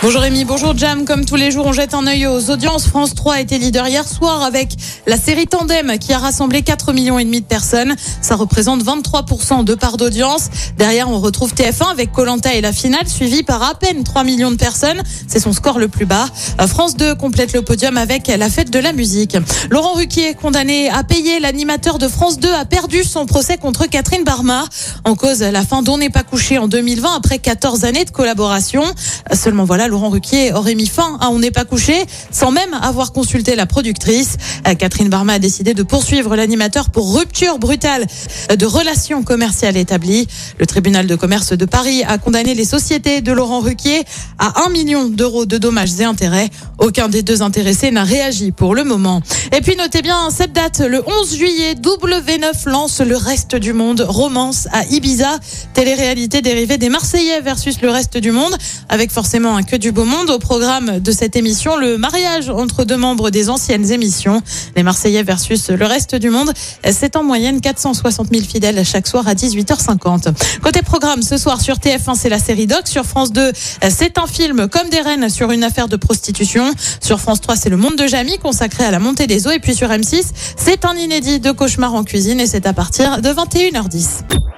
Bonjour Rémi, bonjour Jam. Comme tous les jours, on jette un œil aux audiences. France 3 a été leader hier soir avec la série Tandem qui a rassemblé 4 millions et demi de personnes. Ça représente 23% de part d'audience. Derrière, on retrouve TF1 avec Colanta et la finale, suivi par à peine 3 millions de personnes. C'est son score le plus bas. Euh, France 2 complète le podium avec la fête de la musique. Laurent Ruquier, condamné à payer, l'animateur de France 2 a perdu son procès contre Catherine Barma. En cause, la fin d'On n'est pas couché en 2020 après 14 années de collaboration. Seulement voilà, Laurent Ruquier aurait mis fin à On n'est pas couché sans même avoir consulté la productrice. Euh, Catherine Barma a décidé de poursuivre l'animateur pour rupture brutale de relations commerciales établies. Le tribunal de commerce de Paris a condamné les sociétés de Laurent Ruquier à 1 million d'euros de dommages et intérêts. Aucun des deux intéressés n'a réagi pour le moment. Et puis notez bien cette date, le 11 juillet, W9 lance le reste du monde, romance à Ibiza, télé-réalité dérivée des Marseillais versus le reste du monde, avec forcément un que du beau monde au programme de cette émission, le mariage entre deux membres des anciennes émissions, les Marseillais versus le reste du monde. C'est en moyenne 460 000 fidèles chaque soir à 18h50. Côté programme, ce soir sur TF1, c'est la série Doc. Sur France 2, c'est un film comme des reines sur une affaire de prostitution. Sur France 3, c'est le monde de Jamie consacré à la montée des eaux. Et puis sur M6, c'est un inédit de cauchemar en cuisine et c'est à partir de 21h10.